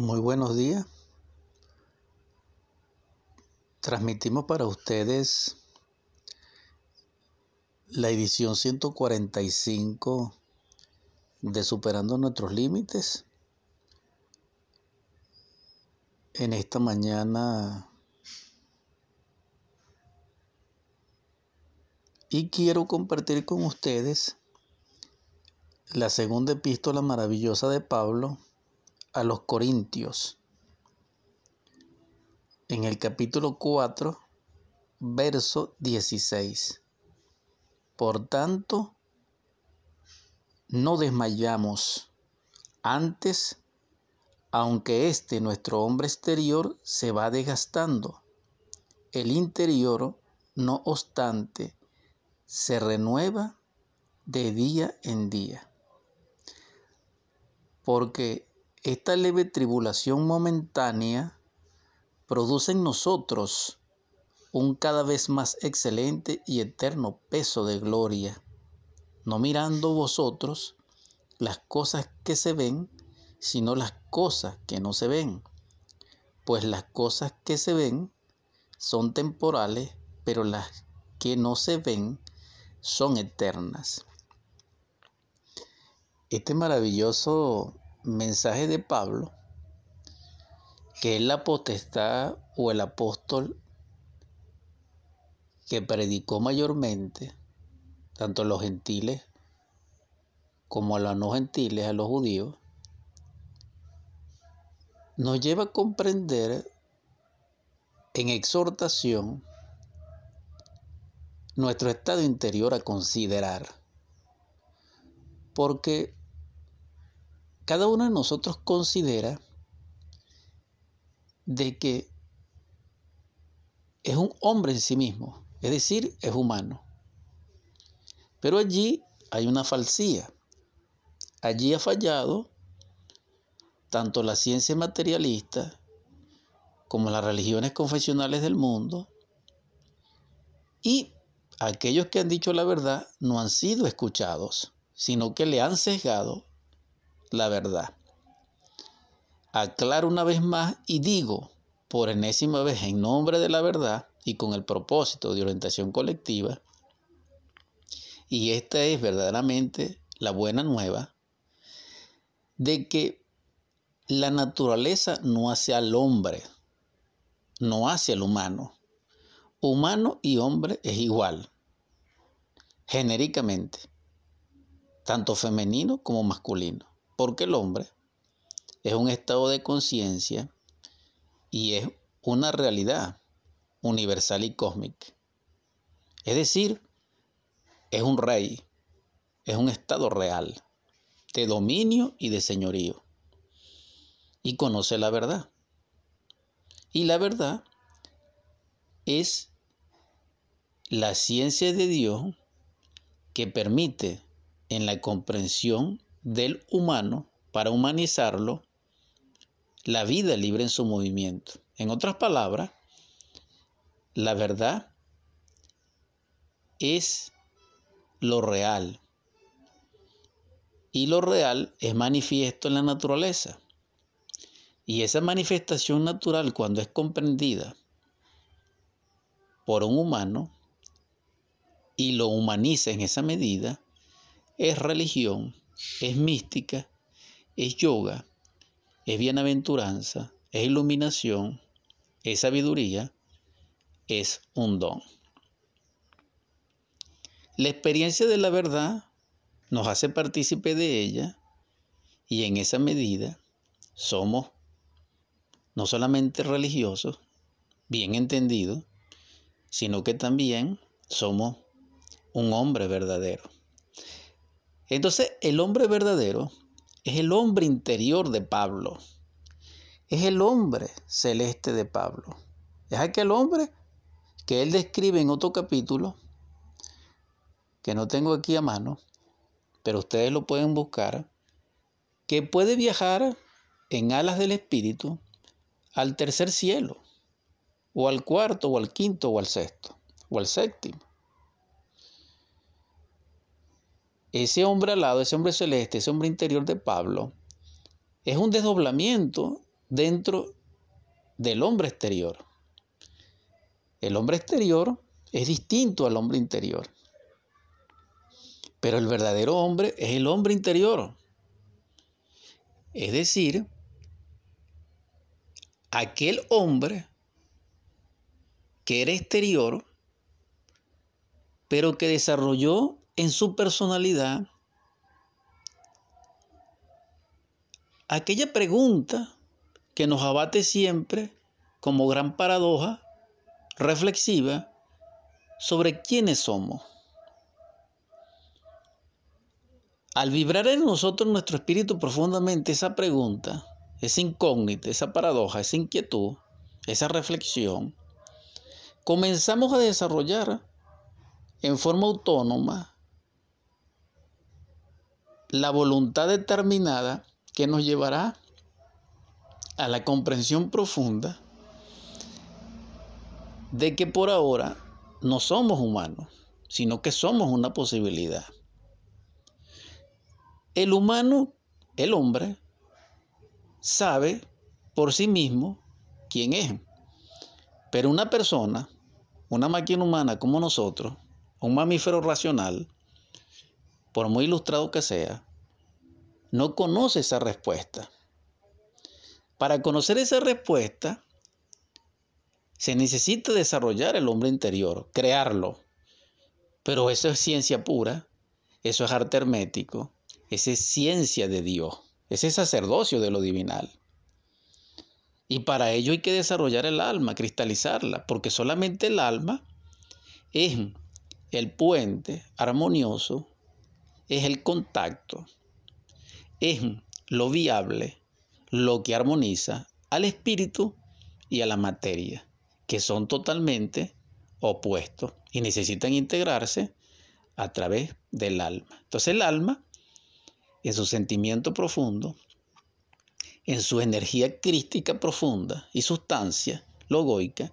Muy buenos días. Transmitimos para ustedes la edición 145 de Superando nuestros Límites. En esta mañana y quiero compartir con ustedes la segunda epístola maravillosa de Pablo a los Corintios. En el capítulo 4, verso 16. Por tanto, no desmayamos. Antes, aunque este nuestro hombre exterior se va desgastando, el interior, no obstante, se renueva de día en día porque esta leve tribulación momentánea produce en nosotros un cada vez más excelente y eterno peso de gloria, no mirando vosotros las cosas que se ven, sino las cosas que no se ven, pues las cosas que se ven son temporales, pero las que no se ven son eternas. Este maravilloso mensaje de Pablo, que es la potestad o el apóstol que predicó mayormente, tanto a los gentiles como a los no gentiles, a los judíos, nos lleva a comprender en exhortación nuestro estado interior a considerar. Porque cada uno de nosotros considera de que es un hombre en sí mismo, es decir, es humano. Pero allí hay una falsía. Allí ha fallado tanto la ciencia materialista como las religiones confesionales del mundo y aquellos que han dicho la verdad no han sido escuchados, sino que le han sesgado la verdad. Aclaro una vez más y digo, por enésima vez en nombre de la verdad y con el propósito de orientación colectiva, y esta es verdaderamente la buena nueva, de que la naturaleza no hace al hombre, no hace al humano. Humano y hombre es igual, genéricamente, tanto femenino como masculino porque el hombre es un estado de conciencia y es una realidad universal y cósmica. Es decir, es un rey, es un estado real de dominio y de señorío. Y conoce la verdad. Y la verdad es la ciencia de Dios que permite en la comprensión del humano para humanizarlo, la vida libre en su movimiento. En otras palabras, la verdad es lo real. Y lo real es manifiesto en la naturaleza. Y esa manifestación natural, cuando es comprendida por un humano y lo humaniza en esa medida, es religión es mística, es yoga, es bienaventuranza, es iluminación, es sabiduría, es un don. La experiencia de la verdad nos hace partícipe de ella y en esa medida somos no solamente religiosos, bien entendidos, sino que también somos un hombre verdadero. Entonces, el hombre verdadero es el hombre interior de Pablo. Es el hombre celeste de Pablo. Es aquel hombre que él describe en otro capítulo, que no tengo aquí a mano, pero ustedes lo pueden buscar, que puede viajar en alas del Espíritu al tercer cielo, o al cuarto, o al quinto, o al sexto, o al séptimo. Ese hombre alado, ese hombre celeste, ese hombre interior de Pablo, es un desdoblamiento dentro del hombre exterior. El hombre exterior es distinto al hombre interior. Pero el verdadero hombre es el hombre interior. Es decir, aquel hombre que era exterior, pero que desarrolló en su personalidad aquella pregunta que nos abate siempre como gran paradoja reflexiva sobre quiénes somos. Al vibrar en nosotros nuestro espíritu profundamente esa pregunta, esa incógnita, esa paradoja, esa inquietud, esa reflexión, comenzamos a desarrollar en forma autónoma la voluntad determinada que nos llevará a la comprensión profunda de que por ahora no somos humanos, sino que somos una posibilidad. El humano, el hombre, sabe por sí mismo quién es. Pero una persona, una máquina humana como nosotros, un mamífero racional, por muy ilustrado que sea, no conoce esa respuesta. Para conocer esa respuesta, se necesita desarrollar el hombre interior, crearlo. Pero eso es ciencia pura, eso es arte hermético, esa es ciencia de Dios, ese es sacerdocio de lo divinal. Y para ello hay que desarrollar el alma, cristalizarla, porque solamente el alma es el puente armonioso, es el contacto es lo viable, lo que armoniza al espíritu y a la materia, que son totalmente opuestos y necesitan integrarse a través del alma. Entonces el alma, en su sentimiento profundo, en su energía crística profunda y sustancia logoica,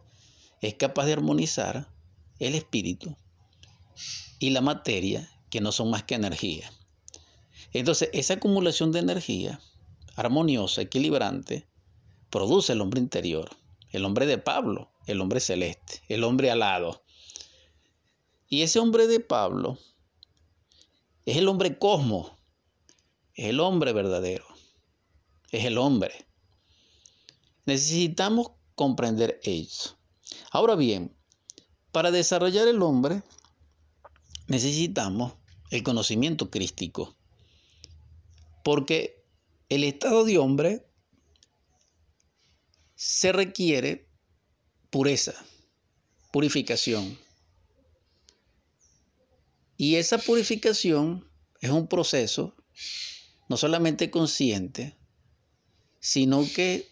es capaz de armonizar el espíritu y la materia, que no son más que energía. Entonces, esa acumulación de energía armoniosa, equilibrante, produce el hombre interior, el hombre de Pablo, el hombre celeste, el hombre alado. Y ese hombre de Pablo es el hombre cosmos, es el hombre verdadero, es el hombre. Necesitamos comprender eso. Ahora bien, para desarrollar el hombre necesitamos el conocimiento crístico. Porque el estado de hombre se requiere pureza, purificación. Y esa purificación es un proceso no solamente consciente, sino que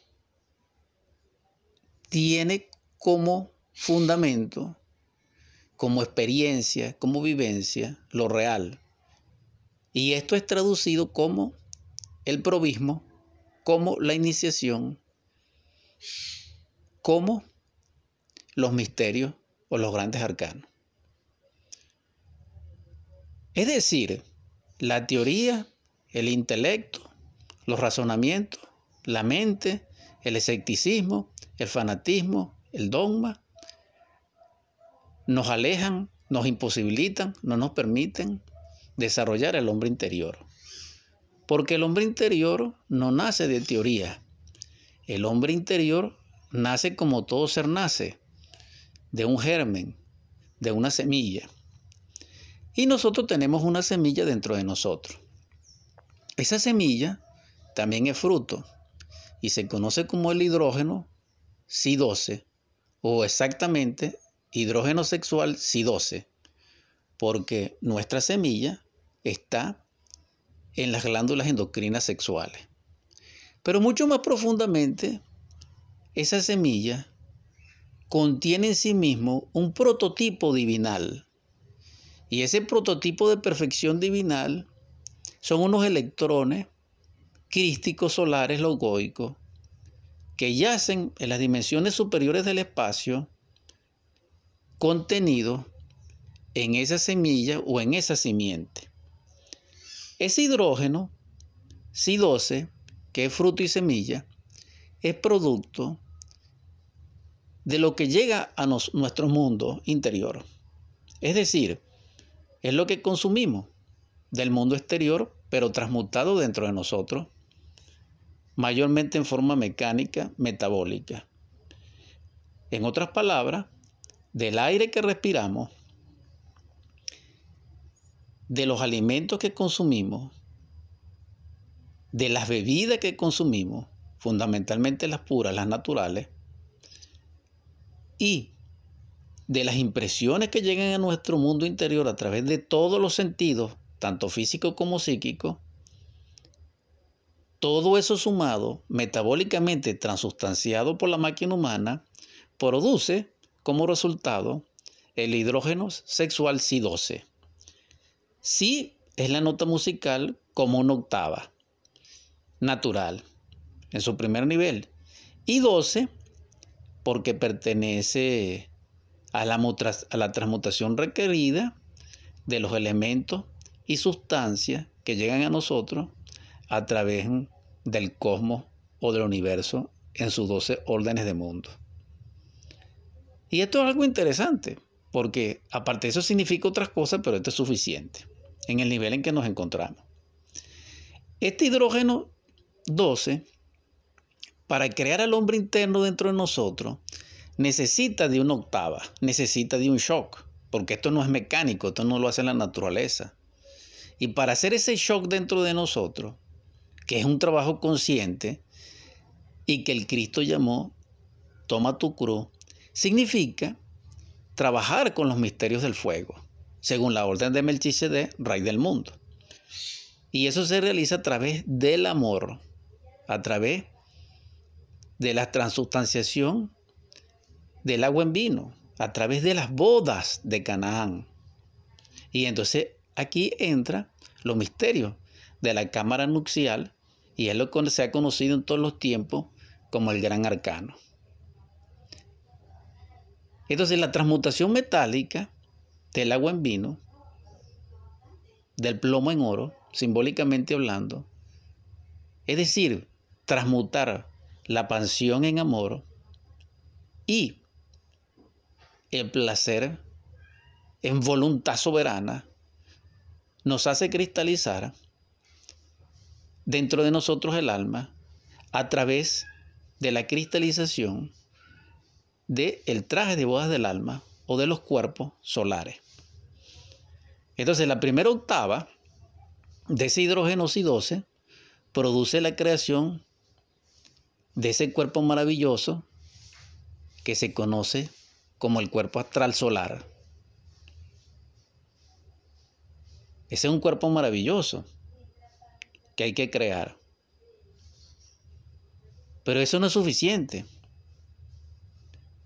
tiene como fundamento, como experiencia, como vivencia, lo real. Y esto es traducido como el probismo como la iniciación, como los misterios o los grandes arcanos. Es decir, la teoría, el intelecto, los razonamientos, la mente, el escepticismo, el fanatismo, el dogma, nos alejan, nos imposibilitan, no nos permiten desarrollar el hombre interior. Porque el hombre interior no nace de teoría. El hombre interior nace como todo ser nace, de un germen, de una semilla. Y nosotros tenemos una semilla dentro de nosotros. Esa semilla también es fruto y se conoce como el hidrógeno Si12 o exactamente hidrógeno sexual Si12, porque nuestra semilla está en las glándulas endocrinas sexuales. Pero mucho más profundamente, esa semilla contiene en sí mismo un prototipo divinal. Y ese prototipo de perfección divinal son unos electrones crísticos solares logoicos que yacen en las dimensiones superiores del espacio contenidos en esa semilla o en esa simiente. Ese hidrógeno, Si12, que es fruto y semilla, es producto de lo que llega a nuestro mundo interior. Es decir, es lo que consumimos del mundo exterior, pero transmutado dentro de nosotros, mayormente en forma mecánica, metabólica. En otras palabras, del aire que respiramos, de los alimentos que consumimos, de las bebidas que consumimos, fundamentalmente las puras, las naturales, y de las impresiones que llegan a nuestro mundo interior a través de todos los sentidos, tanto físico como psíquico, todo eso sumado, metabólicamente transustanciado por la máquina humana, produce como resultado el hidrógeno sexual Si12. Si es la nota musical como una octava, natural, en su primer nivel. Y 12 porque pertenece a la, a la transmutación requerida de los elementos y sustancias que llegan a nosotros a través del cosmos o del universo en sus 12 órdenes de mundo. Y esto es algo interesante, porque aparte eso significa otras cosas, pero esto es suficiente en el nivel en que nos encontramos. Este hidrógeno 12, para crear al hombre interno dentro de nosotros, necesita de una octava, necesita de un shock, porque esto no es mecánico, esto no lo hace la naturaleza. Y para hacer ese shock dentro de nosotros, que es un trabajo consciente y que el Cristo llamó toma tu cruz, significa trabajar con los misterios del fuego, según la orden de Melchizedek, rey del mundo. Y eso se realiza a través del amor, a través de la transustanciación del agua en vino, a través de las bodas de Canaán. Y entonces aquí entra los misterios de la cámara nupcial y es lo que se ha conocido en todos los tiempos como el gran arcano. Entonces la transmutación metálica del agua en vino, del plomo en oro, simbólicamente hablando, es decir, transmutar la pasión en amor y el placer en voluntad soberana, nos hace cristalizar dentro de nosotros el alma a través de la cristalización del el traje de bodas del alma o de los cuerpos solares. Entonces, la primera octava de ese hidrógeno C12 produce la creación de ese cuerpo maravilloso que se conoce como el cuerpo astral solar. Ese es un cuerpo maravilloso que hay que crear. Pero eso no es suficiente,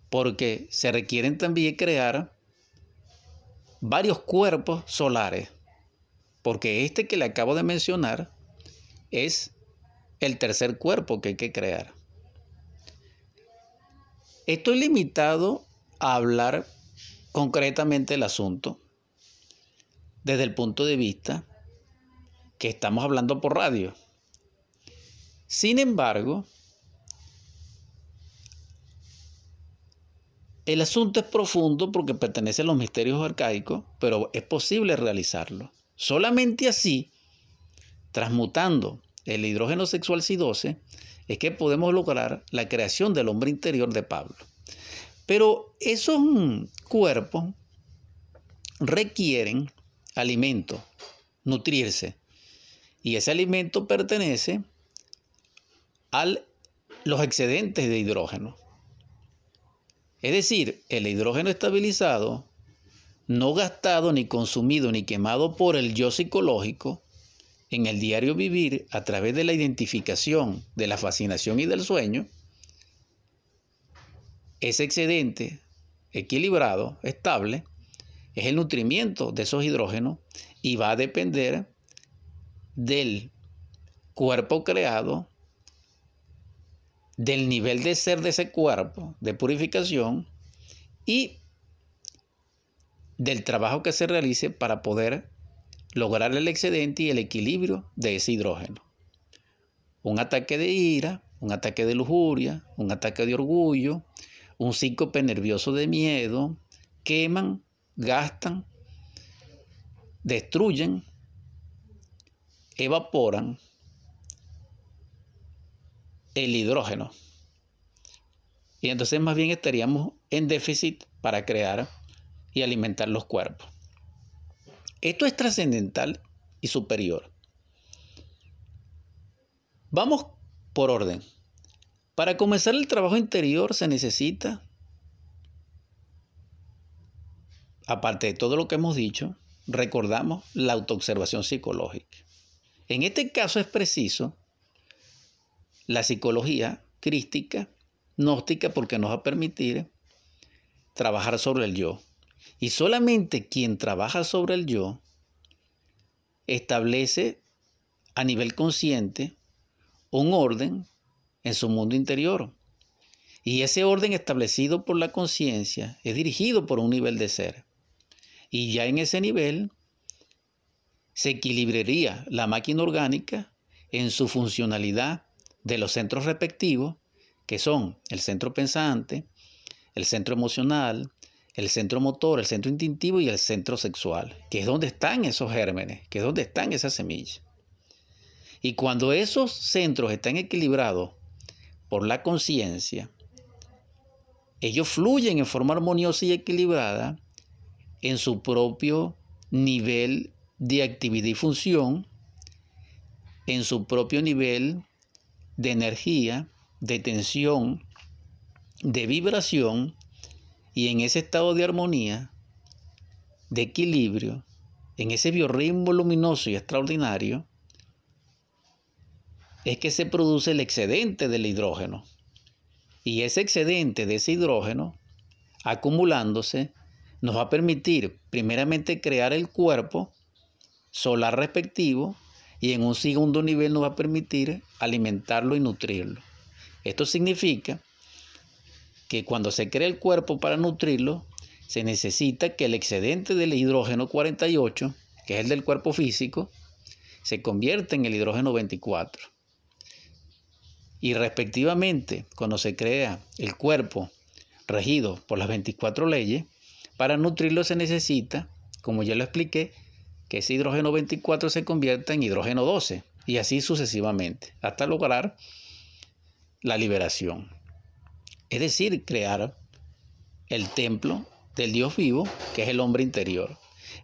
porque se requieren también crear varios cuerpos solares, porque este que le acabo de mencionar es el tercer cuerpo que hay que crear. Estoy limitado a hablar concretamente el asunto desde el punto de vista que estamos hablando por radio. Sin embargo, el asunto es profundo porque pertenece a los misterios arcaicos, pero es posible realizarlo. Solamente así, transmutando el hidrógeno sexual C12, es que podemos lograr la creación del hombre interior de Pablo. Pero esos cuerpos requieren alimento, nutrirse. Y ese alimento pertenece a los excedentes de hidrógeno. Es decir, el hidrógeno estabilizado, no gastado, ni consumido, ni quemado por el yo psicológico, en el diario vivir a través de la identificación de la fascinación y del sueño, ese excedente equilibrado, estable, es el nutrimiento de esos hidrógenos y va a depender del cuerpo creado, del nivel de ser de ese cuerpo, de purificación y del trabajo que se realice para poder lograr el excedente y el equilibrio de ese hidrógeno. Un ataque de ira, un ataque de lujuria, un ataque de orgullo, un síncope nervioso de miedo, queman, gastan, destruyen, evaporan el hidrógeno. Y entonces más bien estaríamos en déficit para crear y alimentar los cuerpos. Esto es trascendental y superior. Vamos por orden. Para comenzar el trabajo interior se necesita, aparte de todo lo que hemos dicho, recordamos la autoobservación psicológica. En este caso es preciso la psicología crística, gnóstica, porque nos va a permitir trabajar sobre el yo. Y solamente quien trabaja sobre el yo establece a nivel consciente un orden en su mundo interior. Y ese orden establecido por la conciencia es dirigido por un nivel de ser. Y ya en ese nivel se equilibraría la máquina orgánica en su funcionalidad de los centros respectivos, que son el centro pensante, el centro emocional, el centro motor, el centro instintivo y el centro sexual, que es donde están esos gérmenes, que es donde están esas semillas. Y cuando esos centros están equilibrados por la conciencia, ellos fluyen en forma armoniosa y equilibrada en su propio nivel de actividad y función, en su propio nivel de energía, de tensión, de vibración, y en ese estado de armonía, de equilibrio, en ese biorritmo luminoso y extraordinario, es que se produce el excedente del hidrógeno. Y ese excedente de ese hidrógeno, acumulándose, nos va a permitir primeramente crear el cuerpo solar respectivo y en un segundo nivel nos va a permitir alimentarlo y nutrirlo. Esto significa que cuando se crea el cuerpo para nutrirlo, se necesita que el excedente del hidrógeno 48, que es el del cuerpo físico, se convierta en el hidrógeno 24. Y respectivamente, cuando se crea el cuerpo regido por las 24 leyes, para nutrirlo se necesita, como ya lo expliqué, que ese hidrógeno 24 se convierta en hidrógeno 12 y así sucesivamente, hasta lograr la liberación. Es decir, crear el templo del Dios vivo, que es el hombre interior.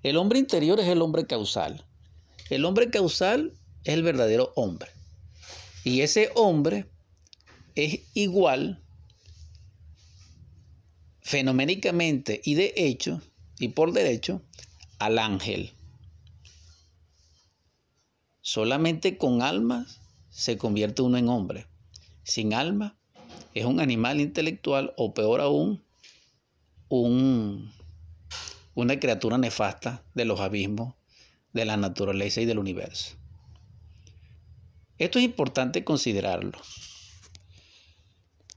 El hombre interior es el hombre causal. El hombre causal es el verdadero hombre. Y ese hombre es igual fenoménicamente y de hecho y por derecho al ángel. Solamente con alma se convierte uno en hombre. Sin alma es un animal intelectual o peor aún, un, una criatura nefasta de los abismos de la naturaleza y del universo. Esto es importante considerarlo,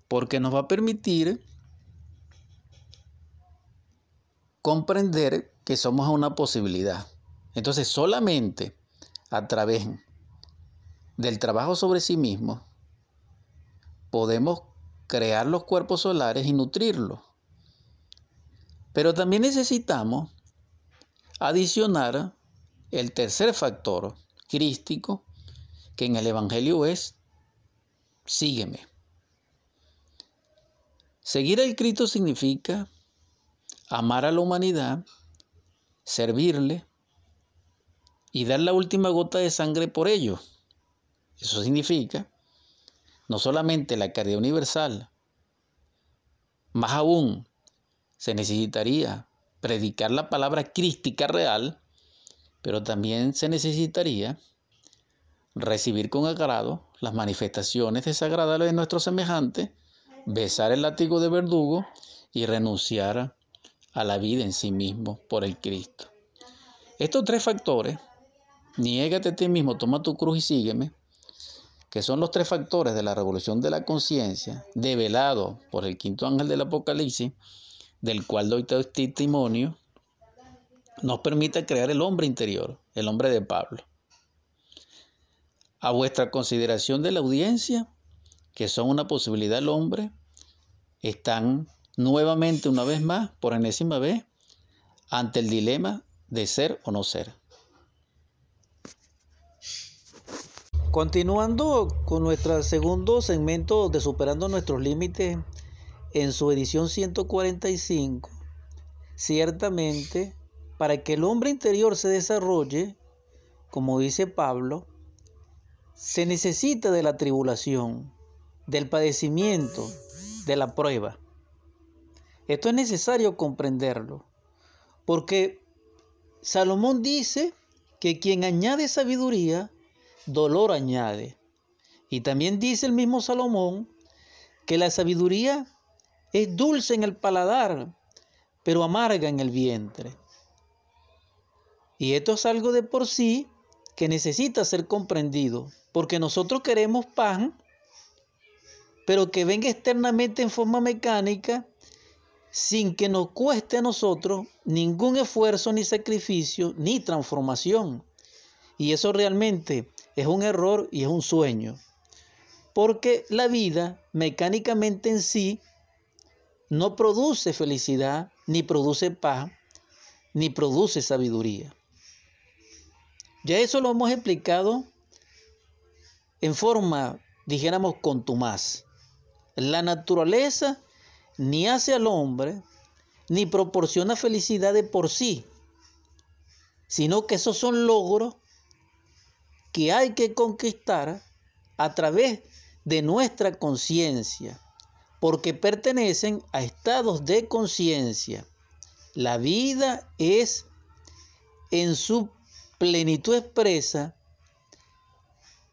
porque nos va a permitir comprender que somos una posibilidad. Entonces, solamente a través del trabajo sobre sí mismo, podemos crear los cuerpos solares y nutrirlos. Pero también necesitamos adicionar el tercer factor crístico que en el Evangelio es, sígueme. Seguir al Cristo significa amar a la humanidad, servirle y dar la última gota de sangre por ellos. Eso significa no solamente la caridad universal, más aún se necesitaría predicar la palabra crística real, pero también se necesitaría recibir con agrado las manifestaciones desagradables de nuestro semejante, besar el látigo de verdugo y renunciar a la vida en sí mismo por el Cristo. Estos tres factores, niégate a ti mismo, toma tu cruz y sígueme, que son los tres factores de la revolución de la conciencia, develado por el quinto ángel del Apocalipsis, del cual doy testimonio, nos permite crear el hombre interior, el hombre de Pablo. A vuestra consideración de la audiencia, que son una posibilidad del hombre, están nuevamente, una vez más, por enésima vez, ante el dilema de ser o no ser. Continuando con nuestro segundo segmento de Superando nuestros Límites en su edición 145, ciertamente, para que el hombre interior se desarrolle, como dice Pablo, se necesita de la tribulación, del padecimiento, de la prueba. Esto es necesario comprenderlo, porque Salomón dice que quien añade sabiduría, dolor añade. Y también dice el mismo Salomón que la sabiduría es dulce en el paladar, pero amarga en el vientre. Y esto es algo de por sí que necesita ser comprendido, porque nosotros queremos pan, pero que venga externamente en forma mecánica, sin que nos cueste a nosotros ningún esfuerzo, ni sacrificio, ni transformación. Y eso realmente es un error y es un sueño. Porque la vida mecánicamente en sí no produce felicidad, ni produce paz, ni produce sabiduría. Ya eso lo hemos explicado en forma, dijéramos, contumaz. La naturaleza ni hace al hombre, ni proporciona felicidad de por sí, sino que esos son logros que hay que conquistar a través de nuestra conciencia, porque pertenecen a estados de conciencia. La vida es en su plenitud expresa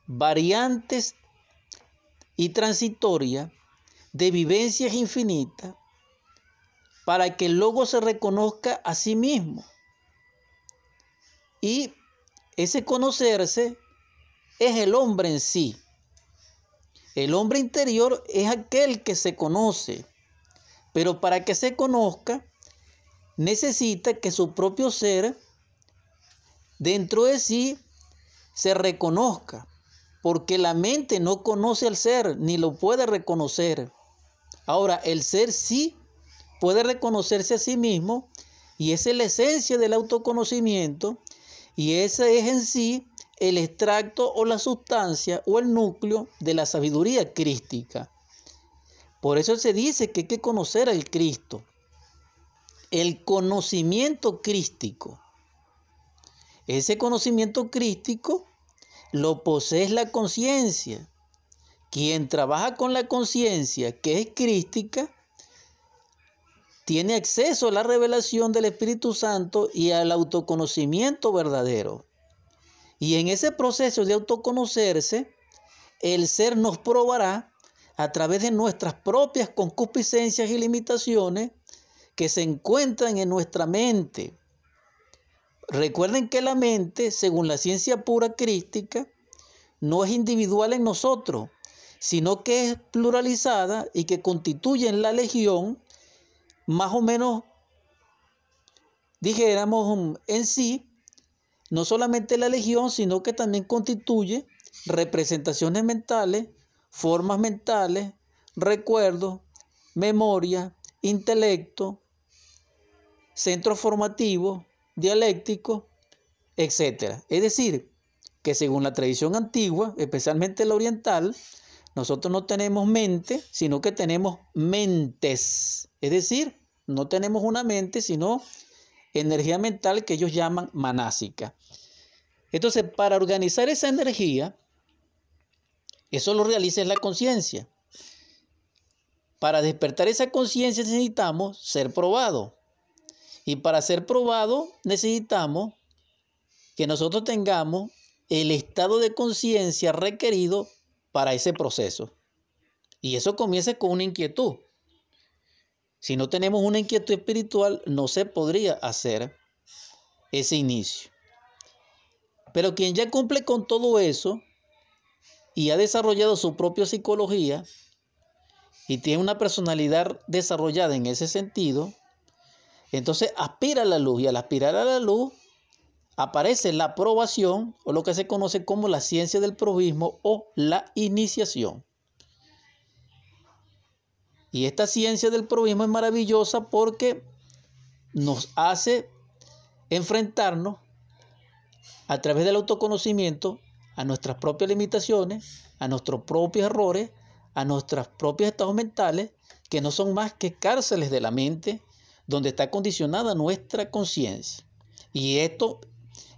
variantes y transitoria de vivencias infinitas para que el logo se reconozca a sí mismo. Y ese conocerse es el hombre en sí. El hombre interior es aquel que se conoce, pero para que se conozca necesita que su propio ser dentro de sí se reconozca, porque la mente no conoce al ser ni lo puede reconocer. Ahora, el ser sí puede reconocerse a sí mismo y esa es la esencia del autoconocimiento y ese es en sí el extracto o la sustancia o el núcleo de la sabiduría crística. Por eso se dice que hay que conocer al Cristo. El conocimiento crístico. Ese conocimiento crístico lo posee la conciencia. Quien trabaja con la conciencia que es crística, tiene acceso a la revelación del Espíritu Santo y al autoconocimiento verdadero. Y en ese proceso de autoconocerse, el ser nos probará a través de nuestras propias concupiscencias y limitaciones que se encuentran en nuestra mente. Recuerden que la mente, según la ciencia pura crística, no es individual en nosotros, sino que es pluralizada y que constituye en la legión más o menos, dijéramos, en sí, no solamente la legión, sino que también constituye representaciones mentales, formas mentales, recuerdos, memoria, intelecto, centros formativos, dialécticos, etc. Es decir, que según la tradición antigua, especialmente la oriental, nosotros no tenemos mente, sino que tenemos mentes. Es decir, no tenemos una mente, sino energía mental que ellos llaman manásica. Entonces, para organizar esa energía, eso lo realiza la conciencia. Para despertar esa conciencia necesitamos ser probado. Y para ser probado necesitamos que nosotros tengamos el estado de conciencia requerido para ese proceso. Y eso comienza con una inquietud. Si no tenemos una inquietud espiritual, no se podría hacer ese inicio. Pero quien ya cumple con todo eso y ha desarrollado su propia psicología y tiene una personalidad desarrollada en ese sentido, entonces aspira a la luz y al aspirar a la luz aparece la aprobación o lo que se conoce como la ciencia del probismo o la iniciación. Y esta ciencia del probismo es maravillosa porque nos hace enfrentarnos a través del autoconocimiento a nuestras propias limitaciones, a nuestros propios errores, a nuestros propios estados mentales, que no son más que cárceles de la mente donde está condicionada nuestra conciencia. Y esto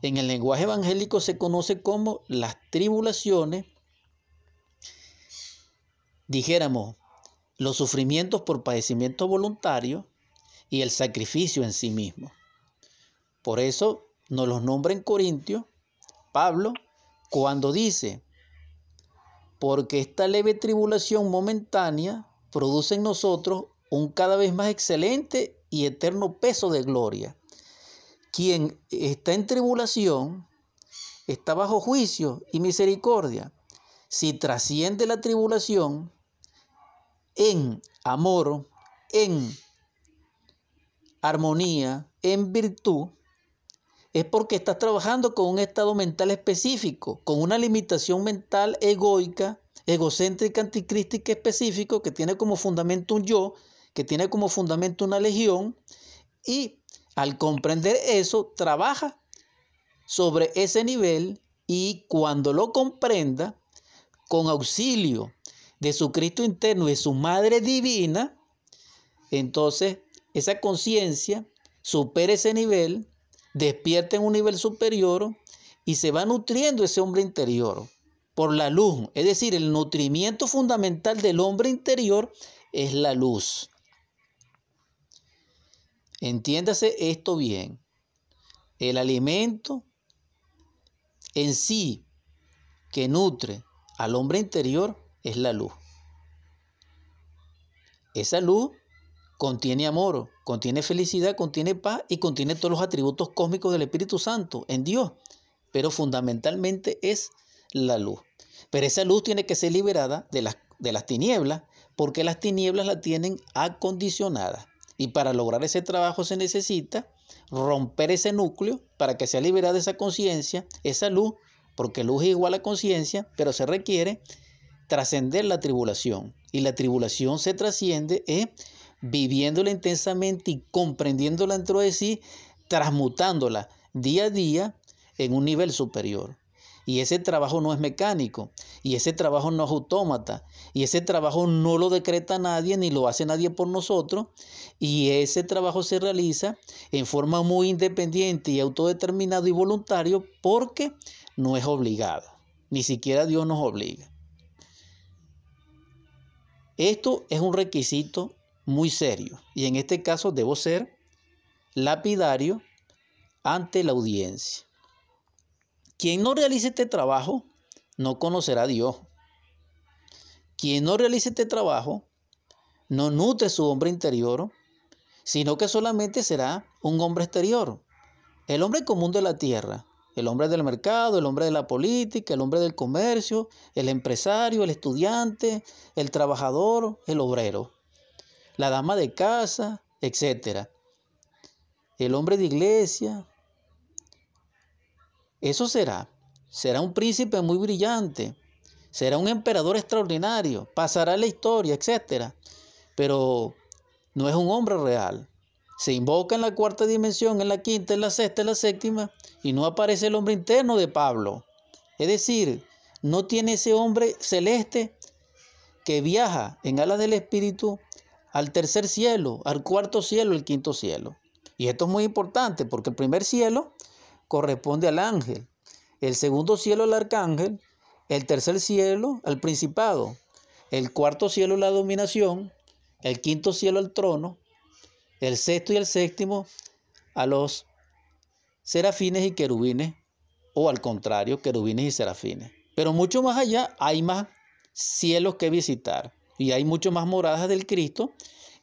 en el lenguaje evangélico se conoce como las tribulaciones, dijéramos, los sufrimientos por padecimiento voluntario y el sacrificio en sí mismo. Por eso nos los nombra en Corintios Pablo cuando dice, porque esta leve tribulación momentánea produce en nosotros un cada vez más excelente y eterno peso de gloria. Quien está en tribulación está bajo juicio y misericordia. Si trasciende la tribulación en amor, en armonía, en virtud, es porque estás trabajando con un estado mental específico, con una limitación mental egoica, egocéntrica, anticrística específico que tiene como fundamento un yo, que tiene como fundamento una legión y al comprender eso trabaja sobre ese nivel y cuando lo comprenda, con auxilio de su Cristo interno y de su Madre Divina, entonces esa conciencia supera ese nivel despierta en un nivel superior y se va nutriendo ese hombre interior por la luz. Es decir, el nutrimiento fundamental del hombre interior es la luz. Entiéndase esto bien. El alimento en sí que nutre al hombre interior es la luz. Esa luz contiene amor, contiene felicidad, contiene paz y contiene todos los atributos cósmicos del Espíritu Santo en Dios. Pero fundamentalmente es la luz. Pero esa luz tiene que ser liberada de las, de las tinieblas porque las tinieblas la tienen acondicionada. Y para lograr ese trabajo se necesita romper ese núcleo para que sea liberada esa conciencia, esa luz, porque luz es igual a conciencia, pero se requiere trascender la tribulación. Y la tribulación se trasciende eh, viviéndola intensamente y comprendiéndola dentro de sí, transmutándola día a día en un nivel superior. Y ese trabajo no es mecánico, y ese trabajo no es autómata, y ese trabajo no lo decreta nadie ni lo hace nadie por nosotros, y ese trabajo se realiza en forma muy independiente y autodeterminado y voluntario porque no es obligado, ni siquiera Dios nos obliga. Esto es un requisito muy serio y en este caso debo ser lapidario ante la audiencia. Quien no realice este trabajo no conocerá a Dios. Quien no realice este trabajo no nutre su hombre interior, sino que solamente será un hombre exterior. El hombre común de la tierra, el hombre del mercado, el hombre de la política, el hombre del comercio, el empresario, el estudiante, el trabajador, el obrero la dama de casa, etc. El hombre de iglesia. Eso será. Será un príncipe muy brillante. Será un emperador extraordinario. Pasará la historia, etc. Pero no es un hombre real. Se invoca en la cuarta dimensión, en la quinta, en la sexta, en la séptima, y no aparece el hombre interno de Pablo. Es decir, no tiene ese hombre celeste que viaja en alas del Espíritu al tercer cielo, al cuarto cielo, el quinto cielo. Y esto es muy importante porque el primer cielo corresponde al ángel, el segundo cielo al arcángel, el tercer cielo al principado, el cuarto cielo la dominación, el quinto cielo al trono, el sexto y el séptimo a los serafines y querubines, o al contrario, querubines y serafines. Pero mucho más allá hay más cielos que visitar. Y hay mucho más moradas del Cristo,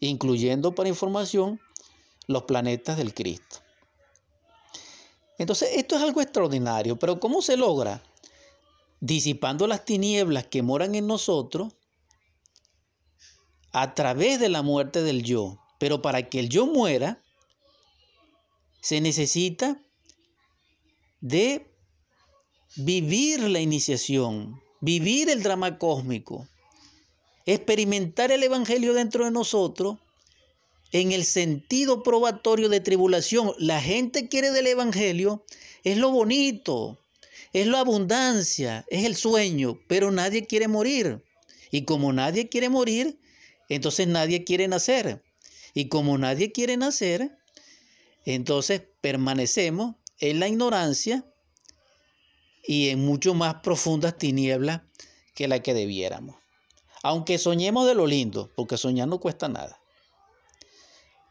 incluyendo para información los planetas del Cristo. Entonces, esto es algo extraordinario, pero ¿cómo se logra? Disipando las tinieblas que moran en nosotros a través de la muerte del yo. Pero para que el yo muera, se necesita de vivir la iniciación, vivir el drama cósmico, experimentar el Evangelio dentro de nosotros en el sentido probatorio de tribulación. La gente quiere del Evangelio, es lo bonito, es la abundancia, es el sueño, pero nadie quiere morir. Y como nadie quiere morir, entonces nadie quiere nacer. Y como nadie quiere nacer, entonces permanecemos en la ignorancia y en mucho más profundas tinieblas que la que debiéramos. Aunque soñemos de lo lindo, porque soñar no cuesta nada.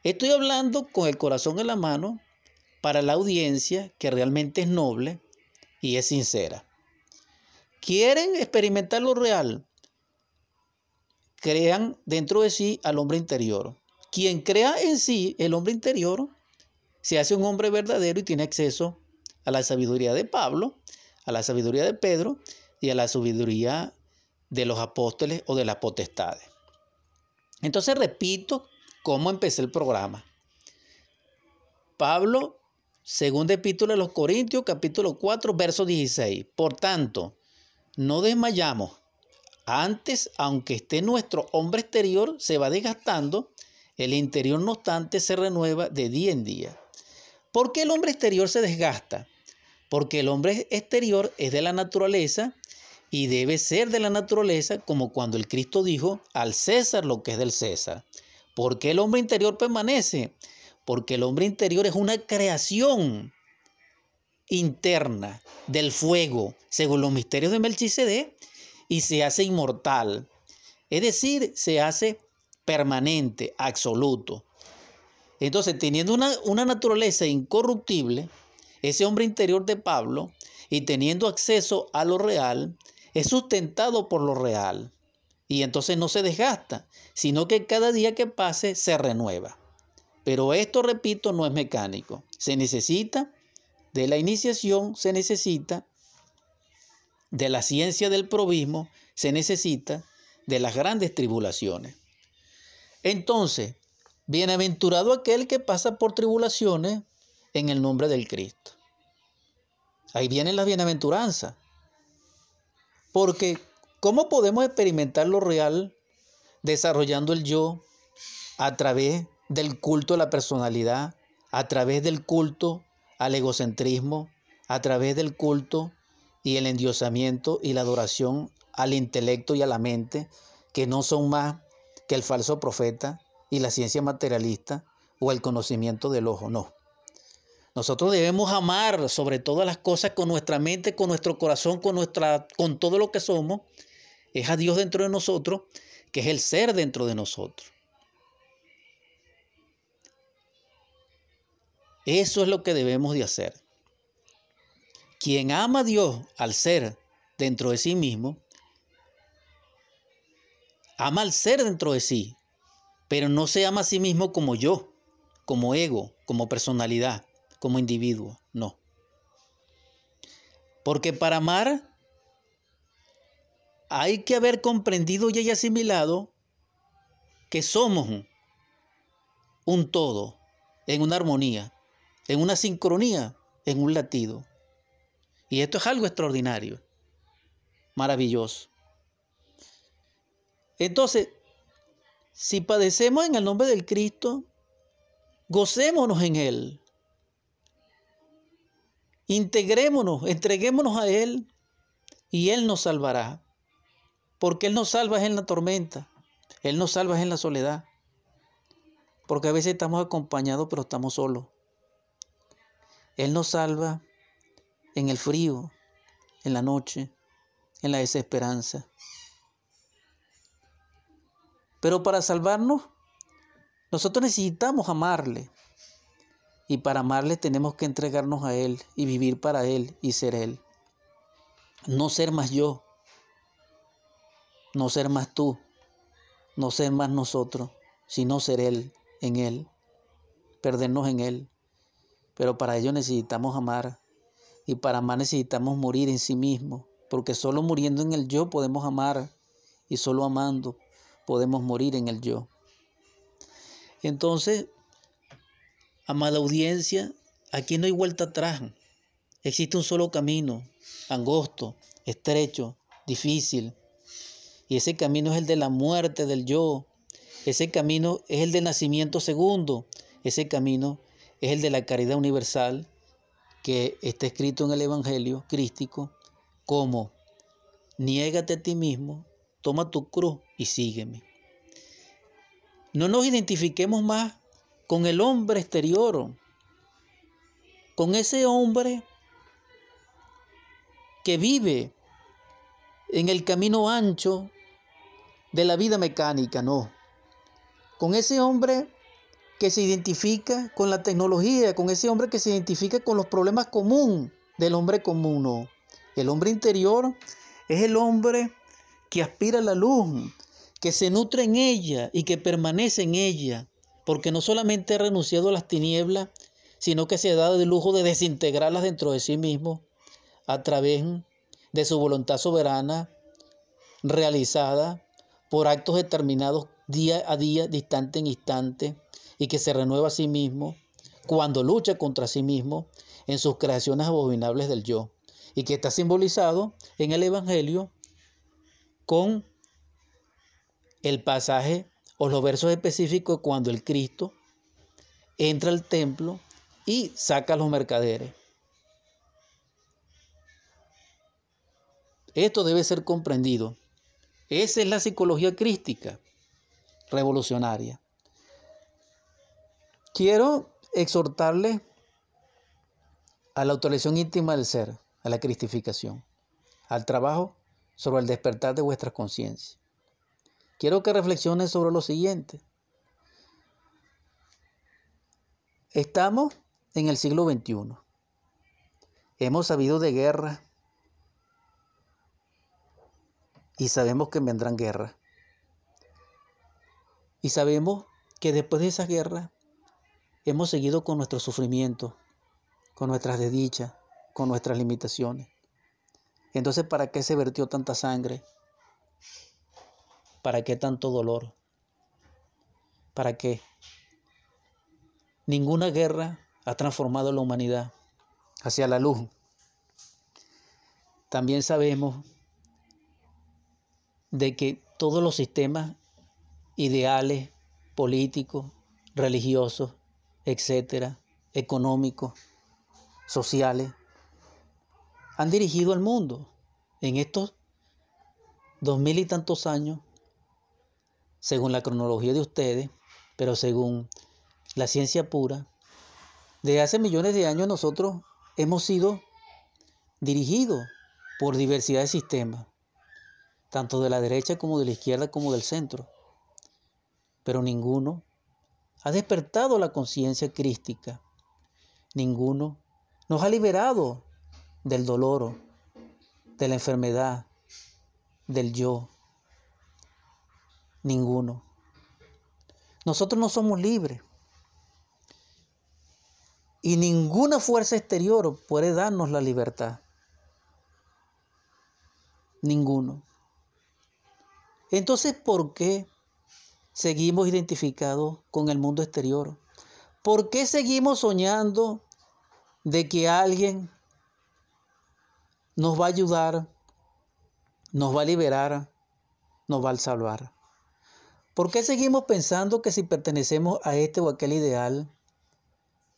Estoy hablando con el corazón en la mano para la audiencia que realmente es noble y es sincera. ¿Quieren experimentar lo real? Crean dentro de sí al hombre interior. Quien crea en sí el hombre interior se hace un hombre verdadero y tiene acceso a la sabiduría de Pablo, a la sabiduría de Pedro y a la sabiduría de los apóstoles o de las potestades. Entonces repito cómo empecé el programa. Pablo, segundo epístola de los Corintios, capítulo 4, verso 16. Por tanto, no desmayamos. Antes, aunque esté nuestro hombre exterior, se va desgastando, el interior no obstante se renueva de día en día. ¿Por qué el hombre exterior se desgasta? Porque el hombre exterior es de la naturaleza y debe ser de la naturaleza como cuando el Cristo dijo al César lo que es del César. ¿Por qué el hombre interior permanece? Porque el hombre interior es una creación interna del fuego, según los misterios de Melchizedek, y se hace inmortal. Es decir, se hace permanente, absoluto. Entonces, teniendo una, una naturaleza incorruptible, ese hombre interior de Pablo, y teniendo acceso a lo real, es sustentado por lo real. Y entonces no se desgasta, sino que cada día que pase se renueva. Pero esto, repito, no es mecánico. Se necesita de la iniciación, se necesita de la ciencia del probismo, se necesita de las grandes tribulaciones. Entonces, bienaventurado aquel que pasa por tribulaciones en el nombre del Cristo. Ahí viene la bienaventuranza. Porque, ¿cómo podemos experimentar lo real desarrollando el yo a través del culto a la personalidad, a través del culto al egocentrismo, a través del culto y el endiosamiento y la adoración al intelecto y a la mente, que no son más que el falso profeta y la ciencia materialista o el conocimiento del ojo, no. Nosotros debemos amar sobre todas las cosas con nuestra mente, con nuestro corazón, con, nuestra, con todo lo que somos. Es a Dios dentro de nosotros, que es el ser dentro de nosotros. Eso es lo que debemos de hacer. Quien ama a Dios al ser dentro de sí mismo, ama al ser dentro de sí, pero no se ama a sí mismo como yo, como ego, como personalidad como individuo, no. Porque para amar hay que haber comprendido y asimilado que somos un todo, en una armonía, en una sincronía, en un latido. Y esto es algo extraordinario, maravilloso. Entonces, si padecemos en el nombre del Cristo, gocémonos en Él. Integrémonos, entreguémonos a Él y Él nos salvará. Porque Él nos salva en la tormenta, Él nos salva en la soledad. Porque a veces estamos acompañados pero estamos solos. Él nos salva en el frío, en la noche, en la desesperanza. Pero para salvarnos, nosotros necesitamos amarle. Y para amarle tenemos que entregarnos a Él y vivir para Él y ser Él. No ser más yo, no ser más tú, no ser más nosotros, sino ser Él en Él, perdernos en Él. Pero para ello necesitamos amar y para amar necesitamos morir en sí mismo, porque solo muriendo en el yo podemos amar y solo amando podemos morir en el yo. Entonces, Amada audiencia, aquí no hay vuelta atrás. Existe un solo camino, angosto, estrecho, difícil. Y ese camino es el de la muerte del yo. Ese camino es el del nacimiento segundo. Ese camino es el de la caridad universal que está escrito en el Evangelio crístico como niégate a ti mismo, toma tu cruz y sígueme. No nos identifiquemos más con el hombre exterior, con ese hombre que vive en el camino ancho de la vida mecánica, no. Con ese hombre que se identifica con la tecnología, con ese hombre que se identifica con los problemas comunes del hombre común, no. El hombre interior es el hombre que aspira a la luz, que se nutre en ella y que permanece en ella, porque no solamente ha renunciado a las tinieblas, sino que se ha dado el lujo de desintegrarlas dentro de sí mismo a través de su voluntad soberana realizada por actos determinados día a día, distante en instante, y que se renueva a sí mismo cuando lucha contra sí mismo en sus creaciones abominables del yo, y que está simbolizado en el Evangelio con el pasaje o los versos específicos cuando el Cristo entra al templo y saca a los mercaderes. Esto debe ser comprendido. Esa es la psicología crística revolucionaria. Quiero exhortarle a la autorización íntima del ser, a la cristificación, al trabajo sobre el despertar de vuestra conciencia. Quiero que reflexionen sobre lo siguiente. Estamos en el siglo XXI. Hemos sabido de guerra y sabemos que vendrán guerras. Y sabemos que después de esa guerra hemos seguido con nuestro sufrimiento, con nuestras desdichas, con nuestras limitaciones. Entonces, ¿para qué se vertió tanta sangre? ¿Para qué tanto dolor? ¿Para qué? Ninguna guerra ha transformado la humanidad hacia la luz. También sabemos de que todos los sistemas ideales, políticos, religiosos, etcétera, económicos, sociales, han dirigido al mundo en estos dos mil y tantos años, según la cronología de ustedes, pero según la ciencia pura, de hace millones de años nosotros hemos sido dirigidos por diversidad de sistemas, tanto de la derecha como de la izquierda como del centro. Pero ninguno ha despertado la conciencia crística. Ninguno nos ha liberado del dolor, de la enfermedad, del yo. Ninguno. Nosotros no somos libres. Y ninguna fuerza exterior puede darnos la libertad. Ninguno. Entonces, ¿por qué seguimos identificados con el mundo exterior? ¿Por qué seguimos soñando de que alguien nos va a ayudar, nos va a liberar, nos va a salvar? ¿Por qué seguimos pensando que si pertenecemos a este o aquel ideal,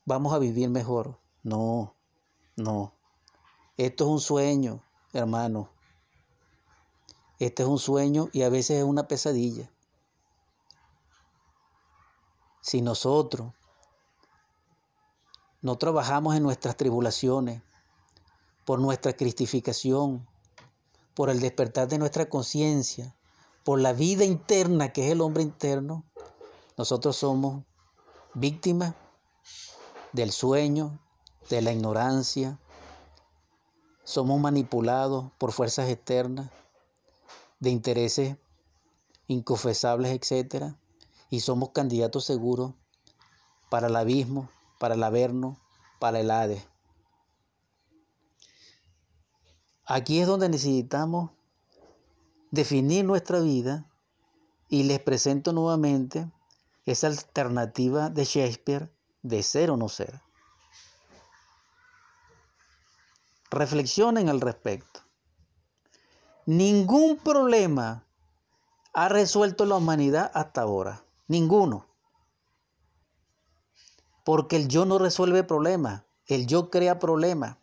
vamos a vivir mejor. No, no. Esto es un sueño, hermano. Este es un sueño y a veces es una pesadilla. Si nosotros no trabajamos en nuestras tribulaciones, por nuestra cristificación, por el despertar de nuestra conciencia, por la vida interna que es el hombre interno, nosotros somos víctimas del sueño, de la ignorancia. Somos manipulados por fuerzas externas, de intereses inconfesables, etc. Y somos candidatos seguros para el abismo, para el averno, para el Hades. Aquí es donde necesitamos definir nuestra vida y les presento nuevamente esa alternativa de Shakespeare de ser o no ser. Reflexionen al respecto. Ningún problema ha resuelto la humanidad hasta ahora? Ninguno. Porque el yo no resuelve problemas, el yo crea problemas.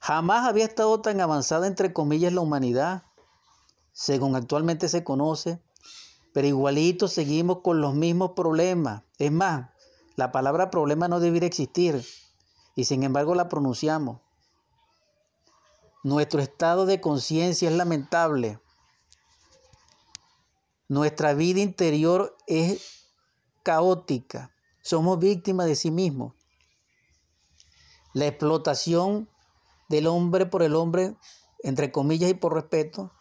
Jamás había estado tan avanzada, entre comillas, la humanidad, según actualmente se conoce, pero igualito seguimos con los mismos problemas. Es más, la palabra problema no debería existir y sin embargo la pronunciamos. Nuestro estado de conciencia es lamentable. Nuestra vida interior es caótica. Somos víctimas de sí mismos. La explotación del hombre por el hombre, entre comillas y por respeto,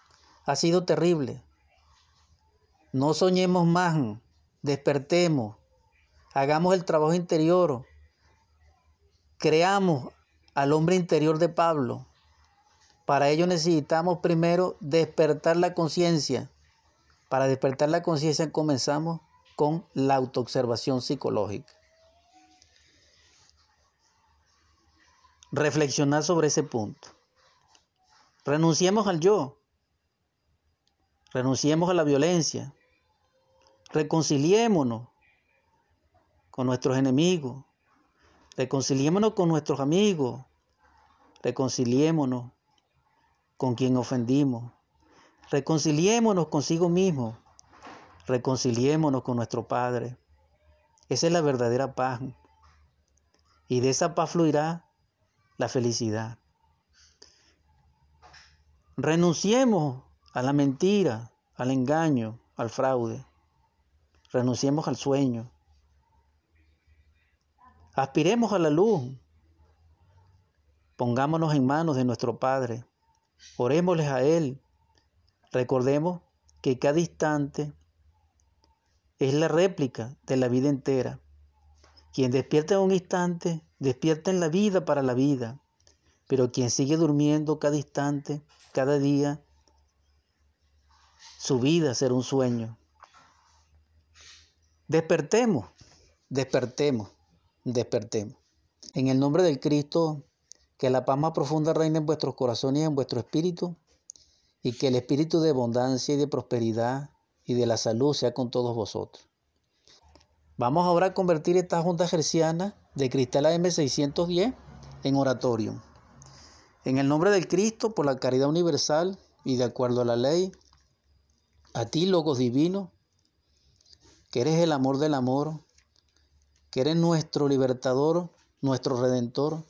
ha sido terrible. No soñemos más, despertemos, hagamos el trabajo interior, creamos al hombre interior de Pablo. Para ello necesitamos primero despertar la conciencia. Para despertar la conciencia comenzamos con la autoobservación psicológica. reflexionar sobre ese punto. Renunciemos al yo. Renunciemos a la violencia. Reconciliémonos con nuestros enemigos. Reconciliémonos con nuestros amigos. Reconciliémonos con quien ofendimos. Reconciliémonos consigo mismo. Reconciliémonos con nuestro Padre. Esa es la verdadera paz. Y de esa paz fluirá la felicidad. Renunciemos a la mentira, al engaño, al fraude. Renunciemos al sueño. Aspiremos a la luz. Pongámonos en manos de nuestro Padre. Orémosles a Él. Recordemos que cada instante es la réplica de la vida entera. Quien despierta en un instante Despierta en la vida para la vida, pero quien sigue durmiendo cada instante, cada día, su vida será un sueño. Despertemos, despertemos, despertemos. En el nombre del Cristo, que la paz más profunda reine en vuestros corazones y en vuestro espíritu, y que el espíritu de abundancia y de prosperidad y de la salud sea con todos vosotros. Vamos ahora a convertir esta junta gerciana de Cristal AM610 en oratorio. En el nombre del Cristo, por la caridad universal y de acuerdo a la ley, a ti, Logos Divino, que eres el amor del amor, que eres nuestro libertador, nuestro redentor,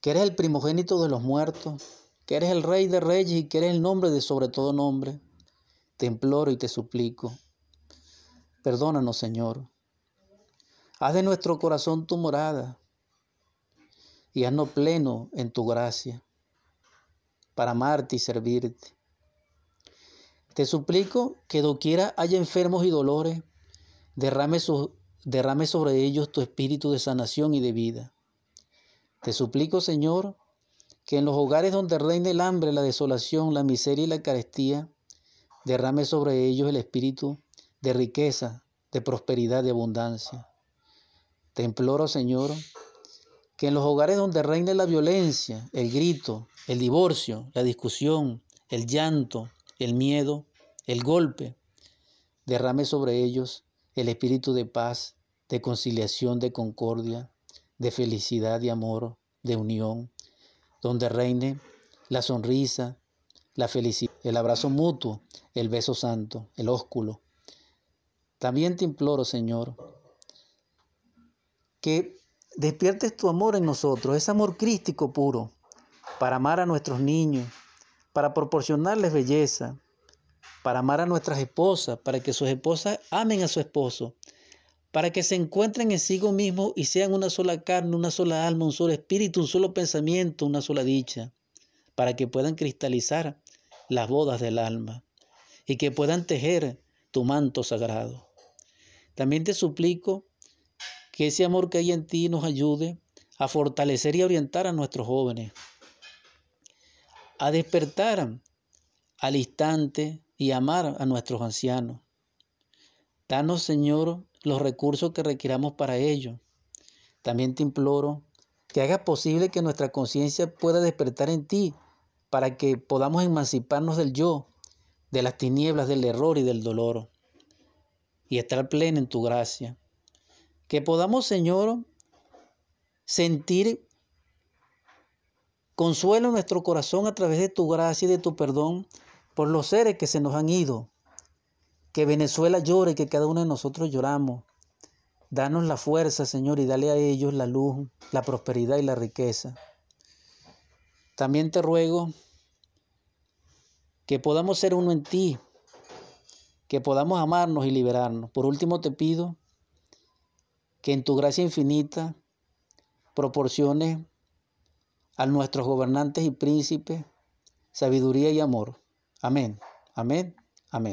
que eres el primogénito de los muertos, que eres el rey de reyes y que eres el nombre de sobre todo nombre, te imploro y te suplico. Perdónanos, Señor, Haz de nuestro corazón tu morada y haznos pleno en tu gracia para amarte y servirte. Te suplico que doquiera haya enfermos y dolores, derrame, derrame sobre ellos tu espíritu de sanación y de vida. Te suplico, Señor, que en los hogares donde reina el hambre, la desolación, la miseria y la carestía, derrame sobre ellos el espíritu de riqueza, de prosperidad, de abundancia. Te imploro, Señor, que en los hogares donde reine la violencia, el grito, el divorcio, la discusión, el llanto, el miedo, el golpe, derrame sobre ellos el espíritu de paz, de conciliación, de concordia, de felicidad y amor, de unión, donde reine la sonrisa, la felicidad, el abrazo mutuo, el beso santo, el ósculo. También te imploro, Señor, que despiertes tu amor en nosotros, ese amor crístico puro, para amar a nuestros niños, para proporcionarles belleza, para amar a nuestras esposas, para que sus esposas amen a su esposo, para que se encuentren en sí mismos y sean una sola carne, una sola alma, un solo espíritu, un solo pensamiento, una sola dicha, para que puedan cristalizar las bodas del alma y que puedan tejer tu manto sagrado. También te suplico que ese amor que hay en ti nos ayude a fortalecer y orientar a nuestros jóvenes, a despertar al instante y amar a nuestros ancianos. Danos, Señor, los recursos que requiramos para ello. También te imploro que hagas posible que nuestra conciencia pueda despertar en ti para que podamos emanciparnos del yo, de las tinieblas del error y del dolor y estar pleno en tu gracia. Que podamos, Señor, sentir consuelo en nuestro corazón a través de tu gracia y de tu perdón por los seres que se nos han ido. Que Venezuela llore, que cada uno de nosotros lloramos. Danos la fuerza, Señor, y dale a ellos la luz, la prosperidad y la riqueza. También te ruego que podamos ser uno en ti, que podamos amarnos y liberarnos. Por último te pido que en tu gracia infinita proporciones a nuestros gobernantes y príncipes sabiduría y amor. Amén, amén, amén.